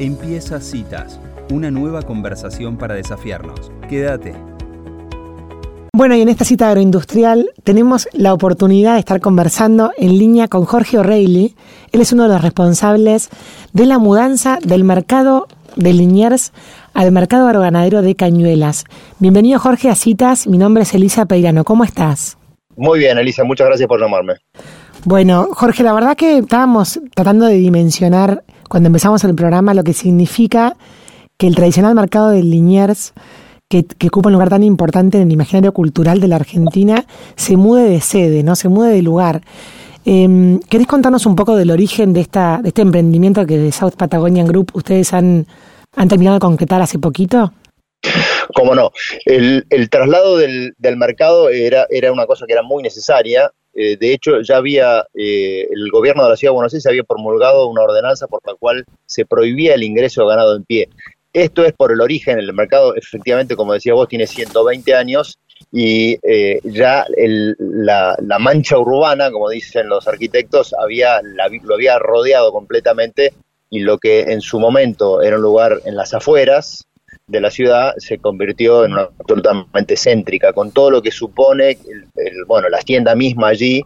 Empieza Citas, una nueva conversación para desafiarnos. Quédate. Bueno, y en esta cita agroindustrial tenemos la oportunidad de estar conversando en línea con Jorge O'Reilly. Él es uno de los responsables de la mudanza del mercado de Liniers al mercado agroganadero de Cañuelas. Bienvenido Jorge a Citas, mi nombre es Elisa Peirano, ¿cómo estás? Muy bien, Elisa, muchas gracias por llamarme. Bueno, Jorge, la verdad que estábamos tratando de dimensionar cuando empezamos el programa lo que significa que el tradicional mercado de Liniers que, ocupa un lugar tan importante en el imaginario cultural de la Argentina, se mude de sede, ¿no? Se mude de lugar. Eh, ¿Querés contarnos un poco del origen de, esta, de este emprendimiento que de South Patagonian Group ustedes han, han terminado de concretar hace poquito? Cómo no. El, traslado del, mercado era, era una cosa que era muy necesaria. Eh, de hecho, ya había, eh, el gobierno de la Ciudad de Buenos Aires había promulgado una ordenanza por la cual se prohibía el ingreso ganado en pie. Esto es por el origen, el mercado efectivamente, como decía vos, tiene 120 años y eh, ya la, mancha urbana, como dicen los arquitectos, había, lo había rodeado completamente y lo que en su momento era un lugar en las afueras de la ciudad se convirtió en una absolutamente céntrica, con todo lo que supone, bueno, la tienda misma allí,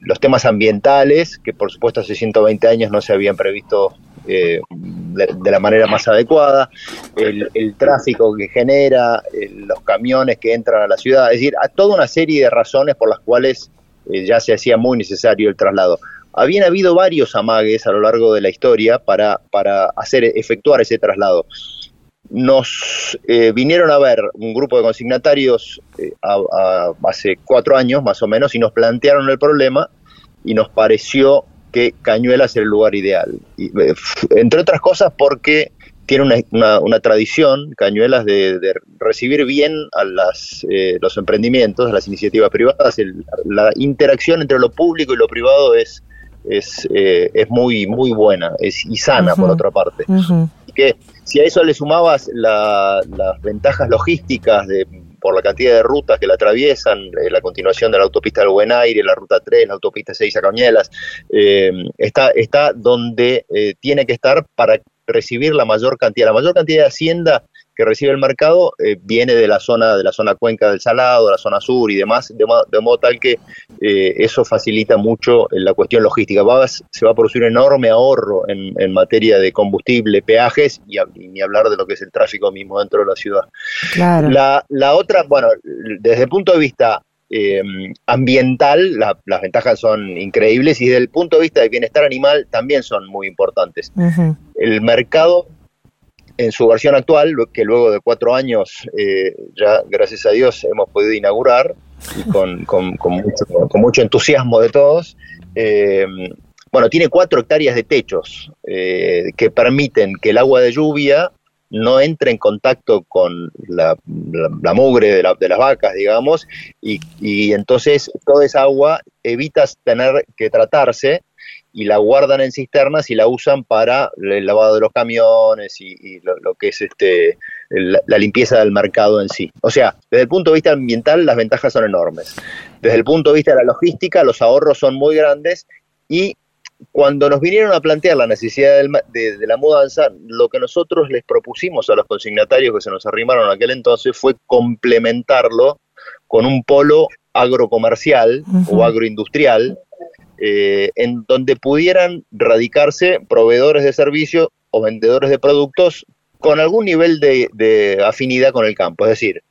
los temas ambientales, que por supuesto hace 120 años no se habían previsto eh, de, la manera más adecuada, el, tráfico que genera, los camiones que entran a la ciudad, es decir, a toda una serie de razones por las cuales eh, ya se hacía muy necesario el traslado. Habían habido varios amagues a lo largo de la historia para, para hacer efectuar ese traslado. Nos eh, vinieron a ver un grupo de consignatarios hace cuatro años más o menos y nos plantearon el problema y nos pareció que Cañuelas era el lugar ideal. Eh, entre otras cosas porque tiene una, tradición, Cañuelas, de, recibir bien a las, eh, los emprendimientos, a las iniciativas privadas. la interacción entre lo público y lo privado es, es, eh, es muy, muy buena es, y sana, por otra parte. que si a eso le sumabas las ventajas logísticas de por la cantidad de rutas que la atraviesan, eh, la continuación de la autopista del Buen Aire, la ruta 3, la autopista 6 a Cañuelas, eh, está, está donde eh, tiene que estar para recibir la mayor cantidad, la mayor cantidad de hacienda que recibe el mercado eh, viene de la zona de la zona cuenca del Salado, la zona sur y demás, de, modo, tal que eh, eso facilita mucho la cuestión logística. se va a producir un enorme ahorro en, materia de combustible, peajes y, ni hablar de lo que es el tráfico mismo dentro de la ciudad. La, la otra, bueno, desde el punto de vista eh, ambiental, las ventajas son increíbles y desde el punto de vista de bienestar animal también son muy importantes. El mercado en su versión actual, que luego de cuatro años eh, ya, gracias a Dios, hemos podido inaugurar, con, con, mucho, entusiasmo de todos, eh, bueno, tiene cuatro hectáreas de techos eh, que permiten que el agua de lluvia no entre en contacto con la, mugre de, las vacas, digamos, y, y entonces toda esa agua evita tener que tratarse y la guardan en cisternas y la usan para el lavado de los camiones y, lo, que es este la, limpieza del mercado en sí. O sea, desde el punto de vista ambiental las ventajas son enormes. Desde el punto de vista de la logística los ahorros son muy grandes y cuando nos vinieron a plantear la necesidad de, de, la mudanza, lo que nosotros les propusimos a los consignatarios que se nos arrimaron en aquel entonces fue complementarlo con un polo agrocomercial o agroindustrial eh, en donde pudieran radicarse proveedores de servicios o vendedores de productos con algún nivel de, afinidad con el campo. Es decir,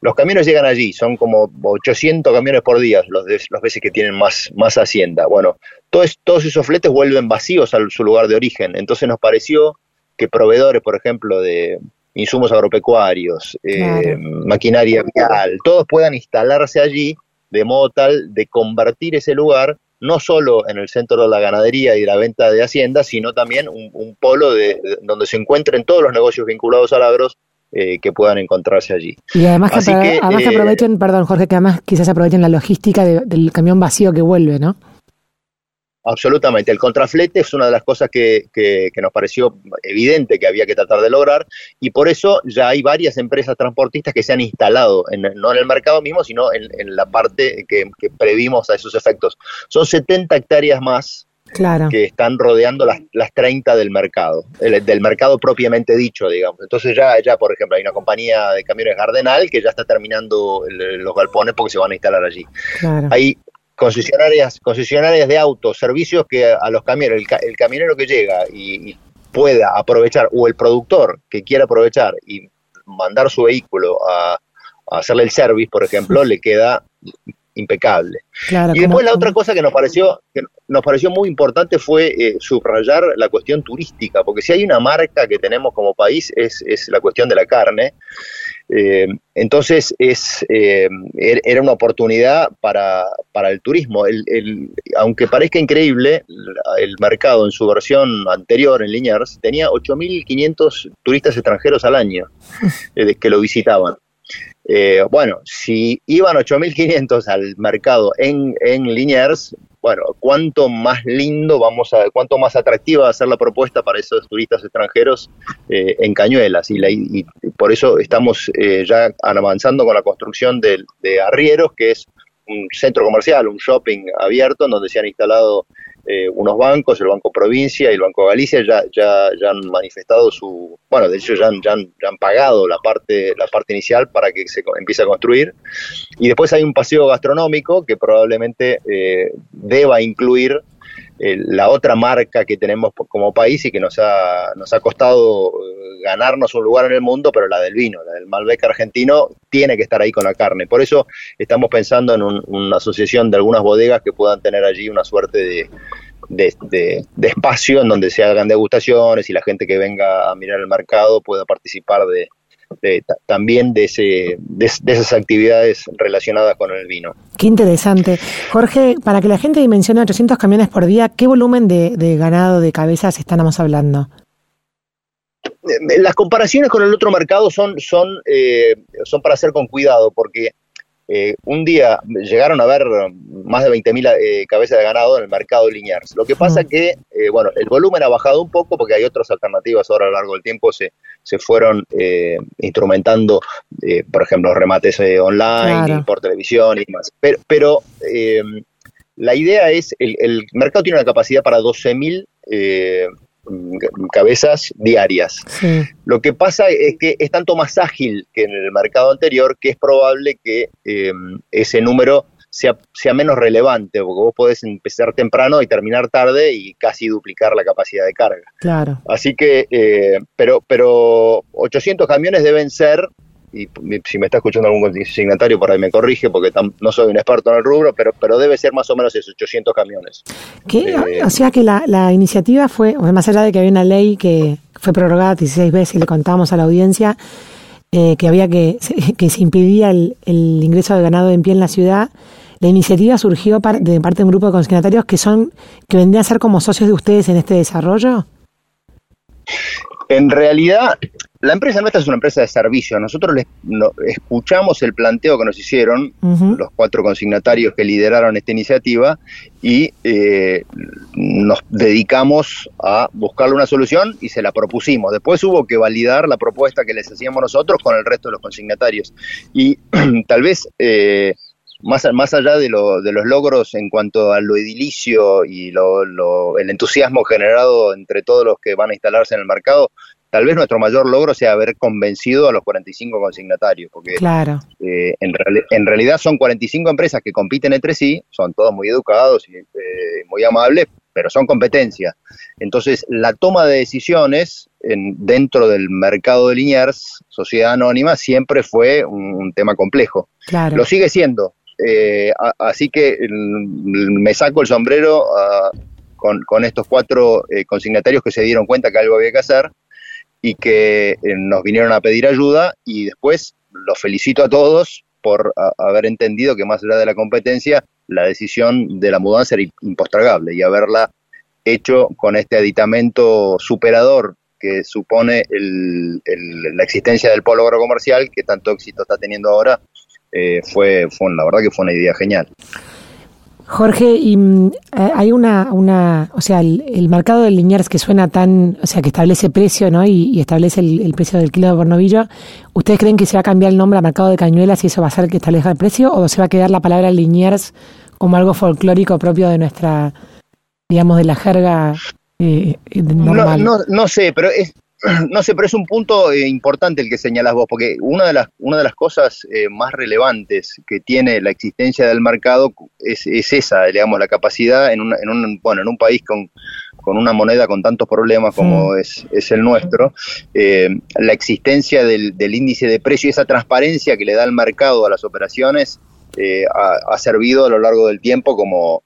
los camiones llegan allí, son como 800 camiones por día los, los veces que tienen más, más hacienda. Bueno, todos, todos esos fletes vuelven vacíos a su lugar de origen. Entonces nos pareció que proveedores, por ejemplo, de insumos agropecuarios, eh, maquinaria vial, todos puedan instalarse allí de modo tal de convertir ese lugar no solo en el centro de la ganadería y la venta de haciendas, sino también un, polo de, donde se encuentren todos los negocios vinculados al agro eh, que puedan encontrarse allí. Y además que, además eh, aprovechen, perdón Jorge, que además quizás aprovechen la logística del camión vacío que vuelve, ¿no? Absolutamente. El contraflete es una de las cosas que, nos pareció evidente que había que tratar de lograr y por eso ya hay varias empresas transportistas que se han instalado, en, no en el mercado mismo, sino en, la parte que, previmos a esos efectos. Son 70 hectáreas más que están rodeando las, las 30 del mercado, del mercado propiamente dicho, digamos. Entonces ya, ya, por ejemplo, hay una compañía de camiones Gardenal que ya está terminando los galpones porque se van a instalar allí. Hay concesionarias, concesionarias de autos, servicios que a los camiones, el, camionero que llega y, pueda aprovechar, o el productor que quiera aprovechar y mandar su vehículo a, hacerle el service, por ejemplo, le queda impecable. y después la otra cosa que nos pareció que nos pareció muy importante fue eh, subrayar la cuestión turística, porque si hay una marca que tenemos como país es, es la cuestión de la carne. Eh, entonces es eh, er, era una oportunidad para, para el turismo. El, aunque parezca increíble, el mercado en su versión anterior en Liniers tenía 8.500 turistas extranjeros al año que lo visitaban. Eh, bueno, si iban 8.500 al mercado en, en Liniers, bueno, cuánto más lindo vamos a, cuánto más atractiva va a ser la propuesta para esos turistas extranjeros eh, en Cañuelas. Y, por eso estamos eh, ya avanzando con la construcción de, de Arrieros, que es un centro comercial, un shopping abierto, en donde se han instalado eh, unos bancos, el Banco Provincia y el Banco Galicia ya, ya, ya han manifestado su, bueno, de hecho ya han, ya han, pagado la parte, la parte inicial para que se empiece a construir. Y después hay un paseo gastronómico que probablemente eh, deba incluir la otra marca que tenemos como país y que nos ha, nos ha costado ganarnos un lugar en el mundo, pero la del vino, la del Malbec argentino, tiene que estar ahí con la carne. Por eso estamos pensando en una asociación de algunas bodegas que puedan tener allí una suerte de, de, espacio en donde se hagan degustaciones y la gente que venga a mirar el mercado pueda participar de, también de, ese, de, esas actividades relacionadas con el vino. Qué interesante. Jorge, para que la gente dimensione 800 camiones por día, ¿qué volumen de, de ganado de cabezas estamos hablando? Eh, las comparaciones con el otro mercado son, son, eh, son para hacer con cuidado, porque eh, un día llegaron a ver más de 20.000 cabezas de ganado en el mercado Liniers. Lo que pasa es que, bueno, el volumen ha bajado un poco porque hay otras alternativas ahora a lo largo del tiempo se, se fueron instrumentando, por ejemplo, remates online por televisión y demás. Pero, pero la idea es, el, el, mercado tiene una capacidad para 12.000 cabezas diarias. Lo que pasa es que es tanto más ágil que en el mercado anterior que es probable que em, ese número sea, sea, menos relevante, porque vos podés empezar temprano y terminar tarde y casi duplicar la capacidad de carga. Claro. Así que, eh, pero, pero 800 camiones deben ser y si me está escuchando algún consignatario por ahí me corrige porque no soy un experto en el rubro, pero, pero debe ser más o menos esos 800 camiones. Eh, o sea que la, la iniciativa fue, más allá de que había una ley que fue prorrogada 16 veces y le contábamos a la audiencia eh, que había que, que se el, el, ingreso de ganado en pie en la ciudad, la iniciativa surgió de parte de un grupo de consignatarios que son, que vendrían a ser como socios de ustedes en este desarrollo. En realidad, la empresa nuestra es una empresa de servicio. Nosotros les, escuchamos el planteo que nos hicieron los cuatro consignatarios que lideraron esta iniciativa y eh, nos dedicamos a buscarle una solución y se la propusimos. Después hubo que validar la propuesta que les hacíamos nosotros con el resto de los consignatarios. Y tal vez... Eh, más, más allá de, lo, de los logros en cuanto a lo edilicio y lo, el entusiasmo generado entre todos los que van a instalarse en el mercado, tal vez nuestro mayor logro sea haber convencido a los 45 consignatarios, porque claro. Eh, en, en, realidad son 45 empresas que compiten entre sí, son todos muy educados y eh, muy amables, pero son competencias. Entonces, la toma de decisiones en, dentro del mercado de Liniers, sociedad anónima, siempre fue un, tema complejo. Lo sigue siendo. Eh, así que me saco el sombrero ah, con, con, estos cuatro consignatarios que se dieron cuenta que algo había que hacer y que eh, nos vinieron a pedir ayuda y después los felicito a todos por haber entendido que más allá de la competencia, la decisión de la mudanza era impostergable y haberla hecho con este aditamento superador que supone la existencia del polo agrocomercial que tanto éxito está teniendo ahora, eh, fue la verdad que fue una idea genial. Jorge, y mm, eh, hay una, una, o sea, el, mercado de Liniers que suena tan, o sea, que establece precio, ¿no? Y, establece el, precio del kilo de bornovillo. ¿Ustedes creen que se va a cambiar el nombre a mercado de cañuelas y eso va a ser el que establezca el precio? ¿O se va a quedar la palabra Liniers como algo folclórico propio de nuestra, digamos, de la jerga eh, normal. No, no, sé, pero es, no sé, pero es un punto eh, importante el que señalas vos, porque una de las, una de las cosas eh, más relevantes que tiene la existencia del mercado es, es esa, digamos, la capacidad en un, en un, bueno, en un país con, con una moneda con tantos problemas como es, es, el nuestro, eh, la existencia del, del, índice de precio y esa transparencia que le da el mercado a las operaciones ha, ha servido a lo largo del tiempo como,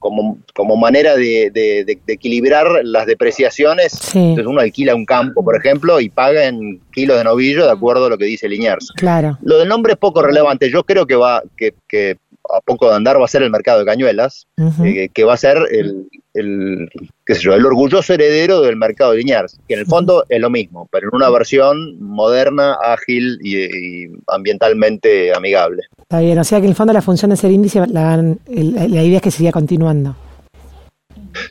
como, como manera de, de, equilibrar las depreciaciones. Entonces uno alquila un campo, por ejemplo, y paga en kilos de novillo de acuerdo a lo que dice Liniers. Claro. Lo del nombre es poco relevante. Yo creo que va que, que a poco de andar va a ser el mercado de cañuelas, eh, que va a ser el, el, qué sé yo, el orgulloso heredero del mercado de Liniers, que en el fondo es lo mismo, pero en una versión moderna, ágil y, ambientalmente amigable. Está bien, o sea que en el fondo la función de ser índice, la, la idea es que siga continuando.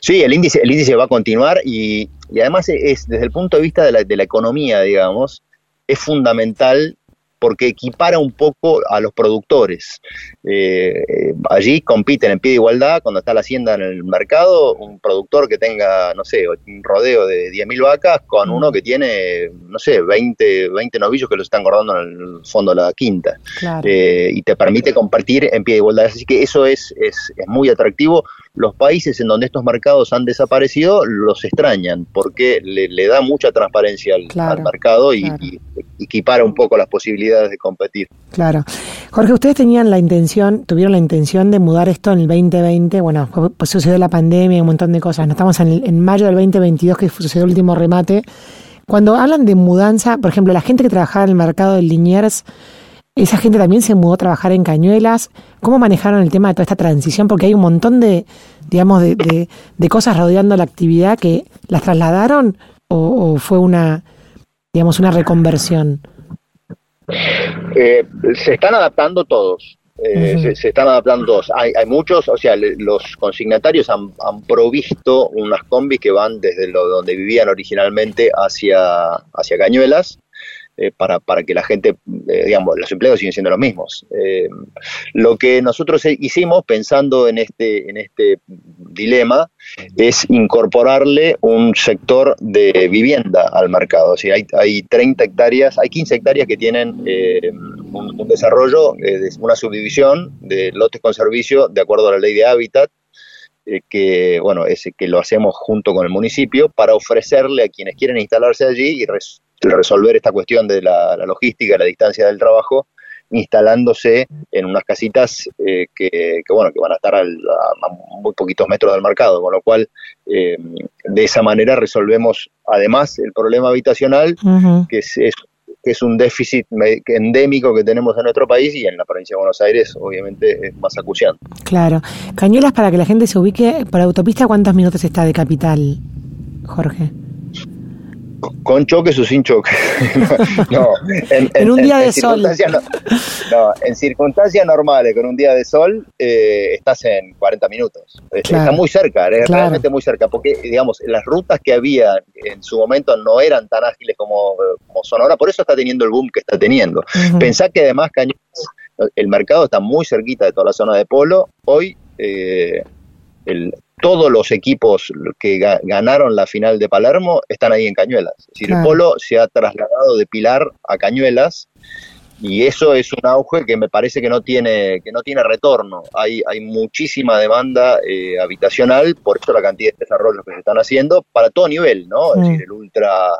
Sí, el índice, el índice va a continuar y, y además es, desde el punto de vista de la, de la economía, digamos, es fundamental porque equipara un poco a los productores. Eh, allí compiten en pie de igualdad cuando está la hacienda en el mercado, un productor que tenga, no sé, un rodeo de 10.000 vacas con uno que tiene, no sé, 20, 20 novillos que lo están guardando en el fondo de la quinta. Eh, y te permite compartir en pie de igualdad. Así que eso es, es, es muy atractivo los países en donde estos mercados han desaparecido los extrañan porque le, da mucha transparencia al, mercado y, equipara un poco las posibilidades de competir. Claro. Jorge, ustedes tenían la intención, tuvieron la intención de mudar esto en el 2020, bueno, pues sucedió la pandemia y un montón de cosas. No estamos en, en mayo del 2022 que sucedió el último remate. Cuando hablan de mudanza, por ejemplo, la gente que trabajaba en el mercado de Liniers, esa gente también se mudó a trabajar en Cañuelas. ¿Cómo manejaron el tema de toda esta transición? Porque hay un montón de, digamos, de, de, cosas rodeando la actividad que las trasladaron o, fue una, digamos, una reconversión. Eh, se están adaptando todos. Eh, se, están adaptando todos. Hay, hay, muchos, o sea, los consignatarios han, han, provisto unas combis que van desde lo donde vivían originalmente hacia, hacia Cañuelas eh, para, para, que la gente, eh, digamos, los empleos siguen siendo los mismos. Eh, lo que nosotros hicimos pensando en este, en este dilema es incorporarle un sector de vivienda al mercado. O sea, hay, hay 30 hectáreas, hay 15 hectáreas que tienen un, un, desarrollo, una subdivisión de lotes con servicio de acuerdo a la ley de hábitat que bueno es que lo hacemos junto con el municipio para ofrecerle a quienes quieren instalarse allí y resolver esta cuestión de la, logística, la distancia del trabajo, instalándose en unas casitas eh, que, bueno que van a estar a, muy poquitos metros del mercado, con lo cual eh, de esa manera resolvemos además el problema habitacional, que es, que es un déficit endémico que tenemos en nuestro país y en la provincia de Buenos Aires obviamente es más acuciante. Claro. Cañuelas, para que la gente se ubique, por autopista, ¿cuántos minutos está de capital, Jorge? Con choques o sin choques. no, en, un día de sol. No, en circunstancias normales, con un día de sol, eh, estás en 40 minutos. Eh, está muy cerca, es realmente muy cerca, porque, digamos, las rutas que había en su momento no eran tan ágiles como, son ahora, por eso está teniendo el boom que está teniendo. Pensá que además el mercado está muy cerquita de toda la zona de Polo. Hoy, eh, el, todos los equipos que ganaron la final de Palermo están ahí en Cañuelas. Es decir, el Polo se ha trasladado de Pilar a Cañuelas y eso es un auge que me parece que no tiene que no tiene retorno. Hay, hay muchísima demanda eh, habitacional, por eso la cantidad de desarrollos que se están haciendo para todo nivel, ¿no? Es decir, el ultra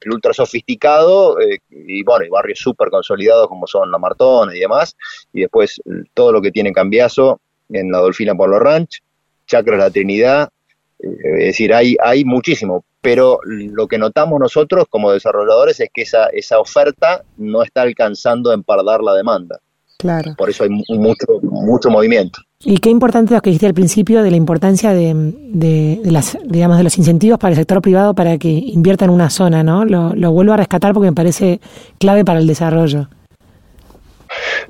el ultra sofisticado eh, y bueno, y barrios súper consolidados como son La Martón y demás, y después todo lo que tiene Cambiazo en la Dolfina por los Ranch Chacra La Trinidad, eh, es decir, hay, hay muchísimo, pero lo que notamos nosotros como desarrolladores es que esa, esa oferta no está alcanzando a empardar la demanda. Claro. Por eso hay mucho, mucho movimiento. Y qué importante lo que dijiste al principio de la importancia de, de, las, digamos, de los incentivos para el sector privado para que invierta en una zona, ¿no? Lo, lo vuelvo a rescatar porque me parece clave para el desarrollo.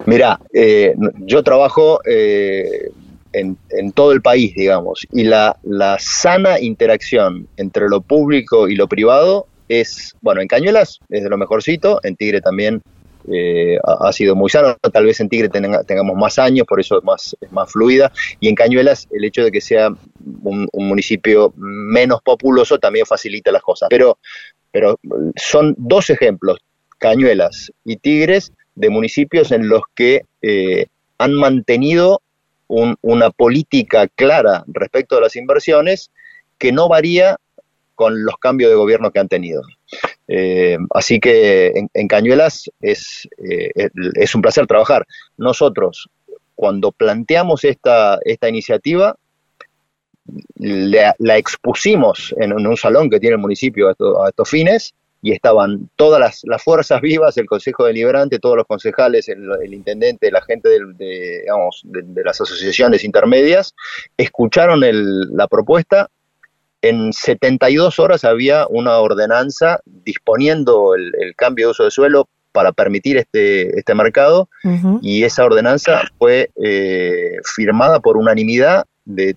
Mira, eh, yo trabajo eh, en, en, todo el país, digamos. Y la, la, sana interacción entre lo público y lo privado es, bueno, en Cañuelas es de lo mejorcito, en Tigre también eh, ha, sido muy sano, tal vez en Tigre tengamos más años, por eso es más, es más fluida, y en Cañuelas el hecho de que sea un, municipio menos populoso también facilita las cosas. Pero, pero son dos ejemplos, Cañuelas y Tigres, de municipios en los que eh, han mantenido una política clara respecto a las inversiones que no varía con los cambios de gobierno que han tenido. Eh, así que en, Cañuelas es, eh, es un placer trabajar. Nosotros, cuando planteamos esta, esta iniciativa, la, expusimos en, un salón que tiene el municipio a, estos fines y estaban todas las, fuerzas vivas, el Consejo Deliberante, todos los concejales, el, intendente, la gente de, las asociaciones intermedias, escucharon la propuesta. En 72 horas había una ordenanza disponiendo el, cambio de uso de suelo para permitir este, este mercado y esa ordenanza fue eh, firmada por unanimidad de,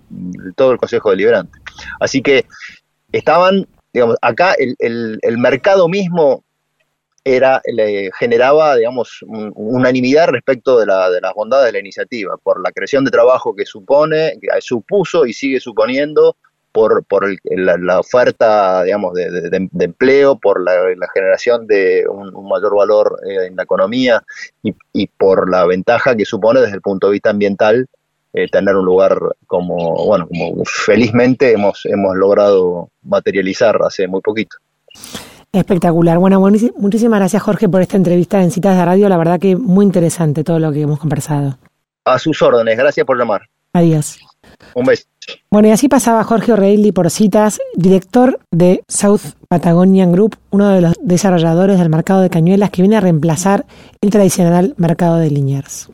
todo el Consejo Deliberante. Así que estaban, digamos, acá el, el, mercado mismo era, le generaba, digamos, unanimidad respecto de, la, de las bondades de la iniciativa, por la creación de trabajo que supone, supuso y sigue suponiendo, por, por la, oferta, digamos, de, empleo, por la, generación de un, mayor valor eh, en la economía y, por la ventaja que supone desde el punto de vista ambiental eh, tener un lugar como, bueno, como felizmente hemos, hemos logrado materializar hace muy poquito. Espectacular. Bueno, muchísimas gracias Jorge por esta entrevista en Citas de Radio. La verdad que muy interesante todo lo que hemos conversado. A sus órdenes. Gracias por llamar. Adiós. Un beso. Bueno, y así pasaba Jorge O'Reilly por citas, director de South Patagonian Group, uno de los desarrolladores del mercado de cañuelas que viene a reemplazar el tradicional mercado de Liniers.